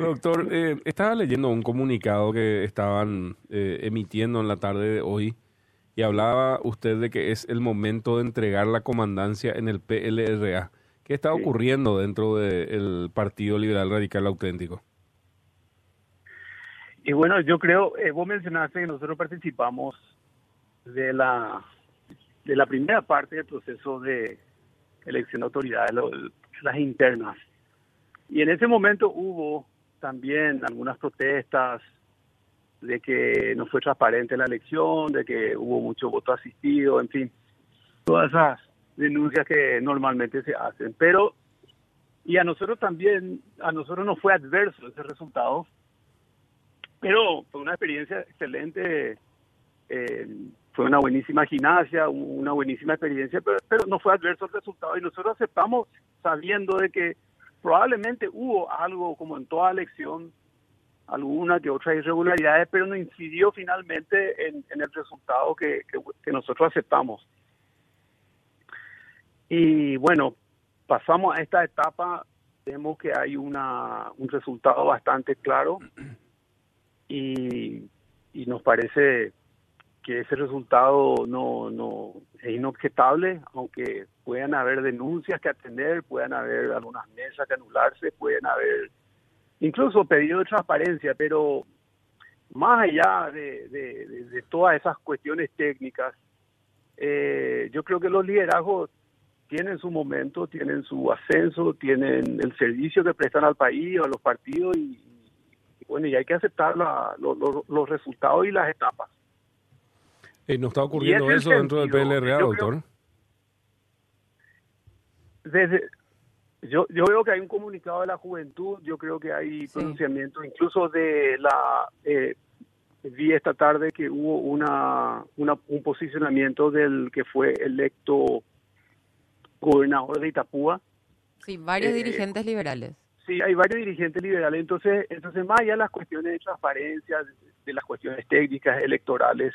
Doctor, eh, estaba leyendo un comunicado que estaban eh, emitiendo en la tarde de hoy y hablaba usted de que es el momento de entregar la comandancia en el PLRA. ¿Qué está ocurriendo dentro del Partido Liberal Radical Auténtico? Y bueno, yo creo, eh, vos mencionaste que nosotros participamos de la de la primera parte del proceso de elección de autoridades, las internas. Y en ese momento hubo también algunas protestas de que no fue transparente la elección, de que hubo mucho voto asistido, en fin, todas esas denuncias que normalmente se hacen. Pero, y a nosotros también, a nosotros no fue adverso ese resultado, pero fue una experiencia excelente, eh, fue una buenísima gimnasia, una buenísima experiencia, pero, pero no fue adverso el resultado y nosotros aceptamos sabiendo de que probablemente hubo algo como en toda elección, alguna que otra irregularidades, pero no incidió finalmente en, el resultado que, nosotros aceptamos. Y bueno, pasamos a esta etapa, vemos que hay una, un resultado bastante claro y, nos parece que ese resultado no, no es inobjetable, aunque puedan haber denuncias que atender, puedan haber algunas mesas que anularse, pueden haber incluso pedido de transparencia, pero más allá de, de, todas esas cuestiones técnicas, eh, yo creo que los liderazgos tienen su momento, tienen su ascenso, tienen el servicio que prestan al país o a los partidos y, bueno, y hay que aceptar los resultados y las etapas. Eh, ¿No está ocurriendo eso dentro del PLRA, doctor? desde, yo, yo veo que hay un comunicado de la juventud, yo creo que hay pronunciamiento incluso de la... Eh, vi esta tarde que hubo una, un posicionamiento del que fue electo gobernador de Itapúa. Sí, varios eh, dirigentes liberales. Sí, hay varios dirigentes liberales. Entonces, entonces más allá de las cuestiones de transparencia, de, las cuestiones técnicas electorales,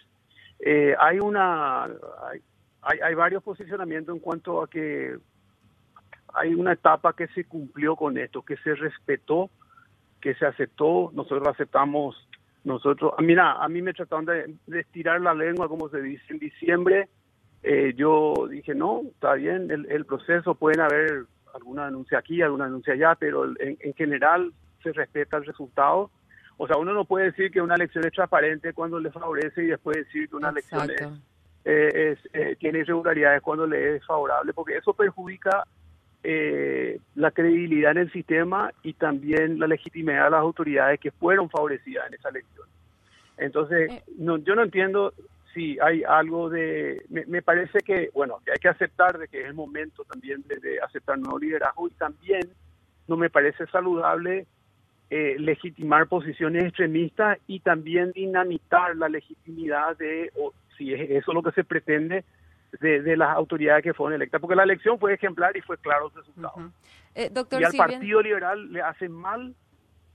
eh, hay una hay, hay, varios posicionamientos en cuanto a que hay una etapa que se cumplió con esto, que se respetó, que se aceptó, nosotros aceptamos, nosotros, ah, mira, a mí me trataron de, estirar la lengua, como se dice, en diciembre, eh, yo dije, no, está bien, el, proceso, pueden haber alguna denuncia aquí, alguna denuncia allá, pero en, general se respeta el resultado. O sea, uno no puede decir que una elección es transparente cuando le favorece y después decir que una elección es, eh, eh, tiene irregularidades cuando le es favorable, porque eso perjudica eh, la credibilidad en el sistema y también la legitimidad de las autoridades que fueron favorecidas en esa elección. Entonces, eh. no, yo no entiendo si hay algo de... Me, parece que, bueno, que hay que aceptar de que es el momento también de, aceptar nuevo liderazgo y también no me parece saludable eh, legitimar posiciones extremistas y también dinamitar la legitimidad de, o si es eso lo que se pretende, de, las autoridades que fueron electas, porque la elección fue ejemplar y fue claro el resultado. Eh, doctor, y al Partido Liberal le hace mal,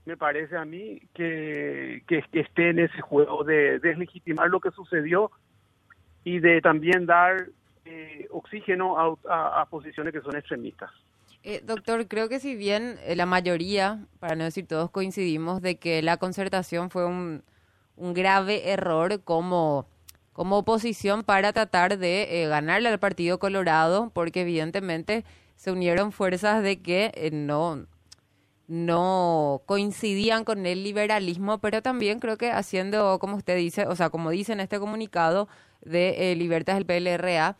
me parece a mí, que, que, esté en ese juego de deslegitimar lo que sucedió y de también dar eh, oxígeno a, posiciones que son extremistas. Eh, doctor, creo que si bien la mayoría, para no decir todos, coincidimos de que la concertación fue un, grave error como como oposición para tratar de eh, ganarle al Partido Colorado, porque evidentemente se unieron fuerzas de que eh, no, no coincidían con el liberalismo, pero también creo que haciendo, como usted dice, o sea, como dice en este comunicado de eh, del PLRA,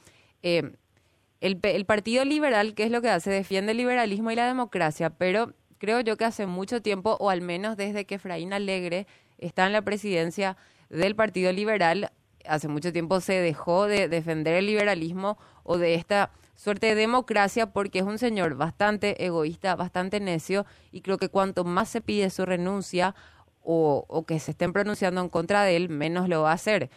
el, el Partido Liberal, ¿qué es lo que hace? Defiende el liberalismo y la democracia, pero creo yo que hace mucho tiempo, o al menos desde que Efraín Alegre está en la presidencia del Partido Liberal, hace mucho tiempo se dejó de defender el liberalismo o de esta suerte de democracia porque es un señor bastante egoísta, bastante necio y creo que cuanto más se pide su renuncia o, o que se estén pronunciando en contra de él, menos lo va a hacer.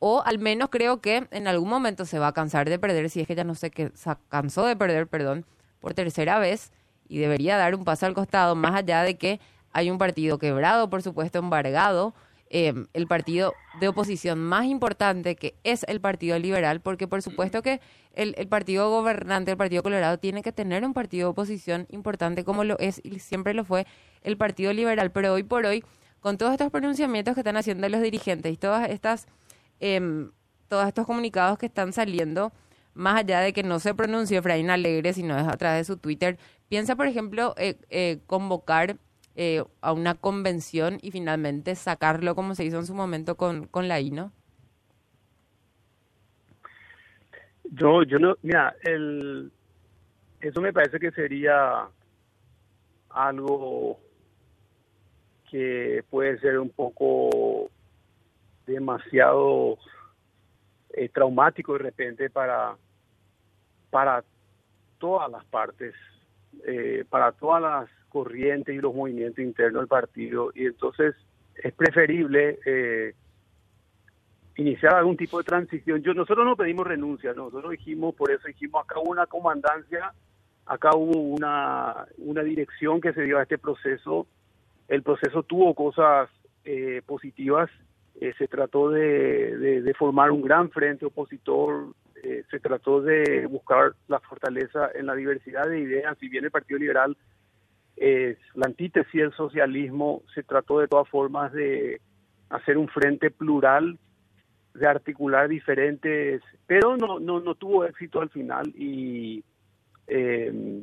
O al menos creo que en algún momento se va a cansar de perder, si es que ya no sé qué, se cansó de perder, perdón, por tercera vez y debería dar un paso al costado, más allá de que hay un partido quebrado, por supuesto, embargado, em, el partido de oposición más importante, que es el Partido Liberal, porque por supuesto que el, el, partido gobernante, el Partido Colorado, tiene que tener un partido de oposición importante como lo es y siempre lo fue el Partido Liberal, pero hoy por hoy, con todos estos pronunciamientos que están haciendo los dirigentes y todas estas, em, todos estos comunicados que están saliendo, más allá de que no se pronuncie Efraín Alegre, sino es a través de su Twitter, piensa, por ejemplo, eh, eh, convocar eh, a una convención y finalmente sacarlo como se hizo en su momento con, con la INO? Yo, yo no, mira, el, eso me parece que sería algo que puede ser un poco demasiado eh, traumático de repente para, para todas las partes, eh, para todas las corrientes y los movimientos internos del partido. Y entonces es preferible eh, iniciar algún tipo de transición. Yo Nosotros no pedimos renuncia, nosotros dijimos, por eso dijimos, acá hubo una comandancia, acá hubo una, una dirección que se dio a este proceso. El proceso tuvo cosas positivas eh, se trató de, formar un gran frente opositor, eh, se trató de buscar la fortaleza en la diversidad de ideas, si bien el Partido Liberal es la antítesis del socialismo, se trató de todas formas de hacer un frente plural, de articular diferentes, pero no, no, no tuvo éxito al final y eh,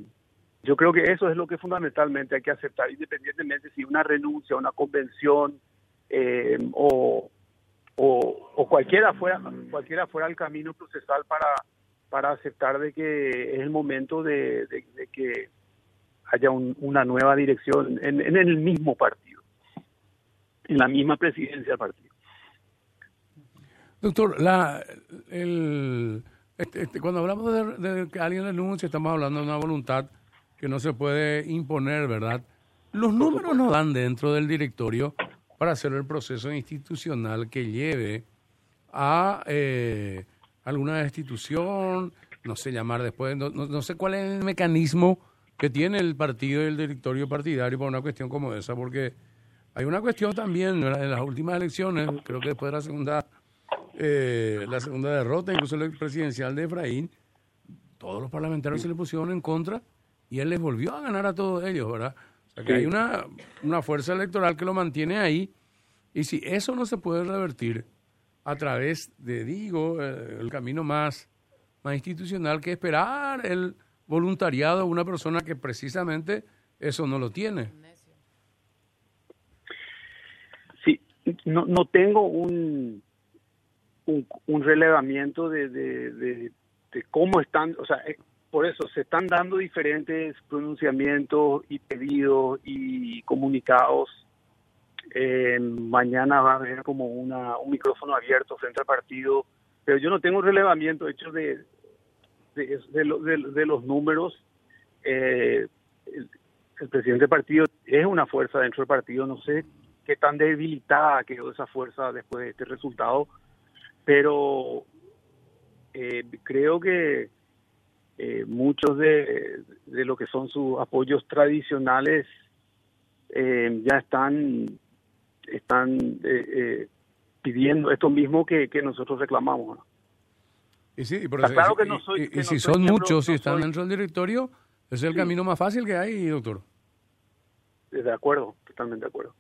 yo creo que eso es lo que fundamentalmente hay que aceptar, independientemente si una renuncia, una convención, eh, o, o, cualquiera fuera cualquiera fuera el camino procesal para para aceptar de que es el momento de, que haya una nueva dirección en, el mismo partido, en la misma presidencia del partido. Doctor, la, el, este, este, cuando hablamos de, de, que alguien renuncia, estamos hablando de una voluntad que no se puede imponer, ¿verdad? Los números no dan dentro del directorio para hacer el proceso institucional que lleve a eh, alguna institución, no sé llamar después, no, sé cuál es el mecanismo que tiene el partido y el directorio partidario para una cuestión como esa, porque hay una cuestión también en las últimas elecciones, creo que después de la segunda, eh, la segunda derrota, incluso el presidencial de Efraín, todos los parlamentarios se le pusieron en contra y él les volvió a ganar a todos ellos, ¿verdad? Que hay una, una fuerza electoral que lo mantiene ahí. Y si eso no se puede revertir a través de, digo, eh, el camino más, más institucional que esperar el voluntariado de una persona que precisamente eso no lo tiene. Sí, no, no tengo un, un, relevamiento de, de, de, cómo están, o sea, eh, por eso se están dando diferentes pronunciamientos y pedidos y comunicados. Eh, mañana va a haber como una, un micrófono abierto frente al partido, pero yo no tengo relevamiento hecho de, de, de, los números. Eh, el, presidente del partido es una fuerza dentro del partido, no sé qué tan debilitada quedó esa fuerza después de este resultado, pero eh, creo que eh, muchos de, de, lo que son sus apoyos tradicionales eh, ya están están eh, pidiendo esto mismo que, que nosotros reclamamos. Y, sí, claro que no soy, y, si son muchos y están dentro del directorio, es el camino más fácil que hay, doctor. De acuerdo, totalmente de acuerdo.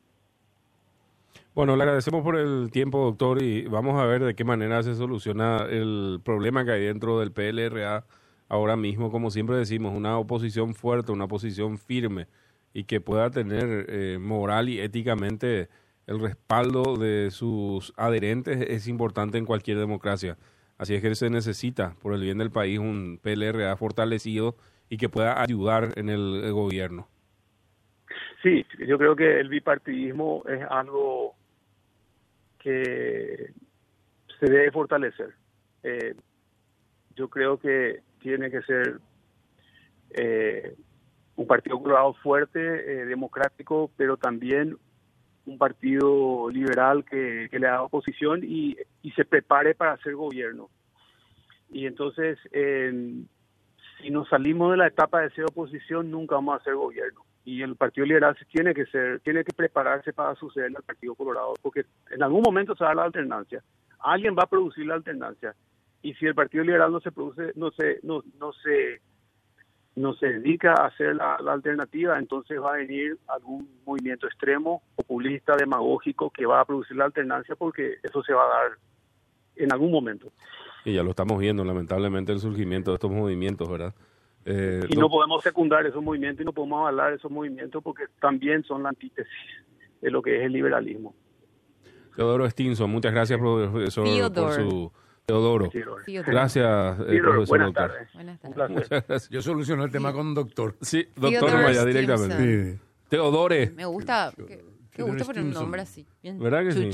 Bueno, le agradecemos por el tiempo, doctor, y vamos a ver de qué manera se soluciona el problema que hay dentro del PLRA ahora mismo, como siempre decimos, una oposición fuerte, una oposición firme y que pueda tener eh, moral y éticamente el respaldo de sus adherentes es importante en cualquier democracia. Así es que se necesita, por el bien del país, un PLRA fortalecido y que pueda ayudar en el, gobierno. Sí, yo creo que el bipartidismo es algo que se debe fortalecer. Eh, yo creo que tiene que ser eh, un partido colorado fuerte, eh, democrático, pero también un partido liberal que, le haga oposición y, se prepare para hacer gobierno. Y entonces, si nos salimos de la etapa de ser oposición, nunca vamos a hacer gobierno. y el Partido Liberal tiene que ser, tiene que prepararse para suceder al Partido Colorado, porque en algún momento se da la alternancia. Alguien va a producir la alternancia y si el Partido Liberal no se produce, no se, no, no se, no se dedica a hacer la, la alternativa, entonces va a venir algún movimiento extremo, populista, demagógico que va a producir la alternancia, porque eso se va a dar en algún momento. Y ya lo estamos viendo, lamentablemente, el surgimiento de estos movimientos, ¿verdad? Eh, y no podemos secundar esos movimientos y no podemos avalar esos movimientos porque también son la antítesis de lo que es el liberalismo. Teodoro Stinson, muchas gracias, profesor, por su... Teodoro. Gracias, eh, profesor. Buenas tardes. Buenas tardes. Gracias. Yo solucioné el tema con doctor. Sí, doctor Maya, directamente. Sí. Teodore. Me gusta, me gusta poner un nombre así. ¿Verdad que sí?